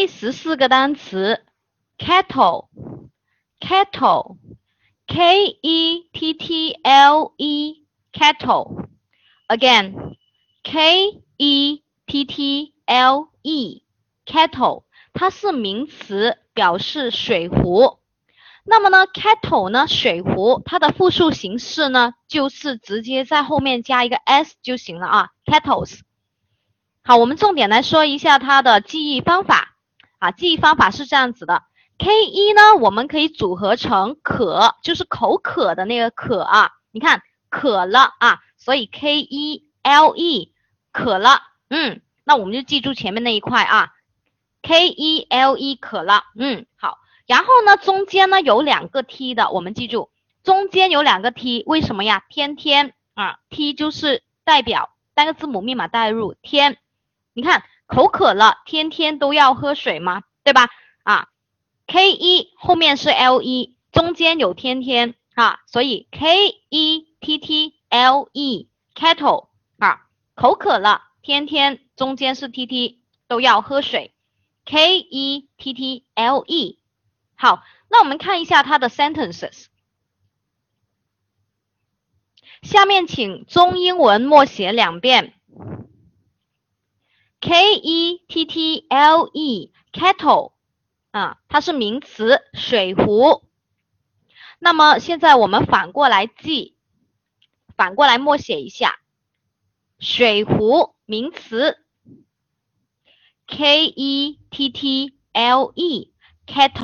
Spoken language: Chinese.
第十四个单词，kettle，kettle，k e t t l e，kettle，again，k e t t l e，kettle，它是名词，表示水壶。那么呢，kettle 呢，水壶，它的复数形式呢，就是直接在后面加一个 s 就行了啊，kettles。好，我们重点来说一下它的记忆方法啊。记忆方法是这样子的，K 一呢，我们可以组合成渴，就是口渴的那个渴啊。你看，渴了啊，所以 K E L E 渴了，嗯，那我们就记住前面那一块啊，K E L E 渴了，嗯，好。然后呢，中间呢有两个 T 的，我们记住，中间有两个 T，为什么呀？天天啊，T 就是代表单个字母密码代入天。你看，口渴了，天天都要喝水吗？对吧？啊，K E 后面是 L E，，中间有天天啊，所以 K E T T L E kettle 啊，口渴了，天天中间是 T T 都要喝水，K E T T L E。好，那我们看一下它的 sentences，下面请中英文默写两遍。K E T T L E kettle 啊，它是名词，水壶。那么现在我们反过来记，反过来默写一下，水壶名词，K E T T L E kettle。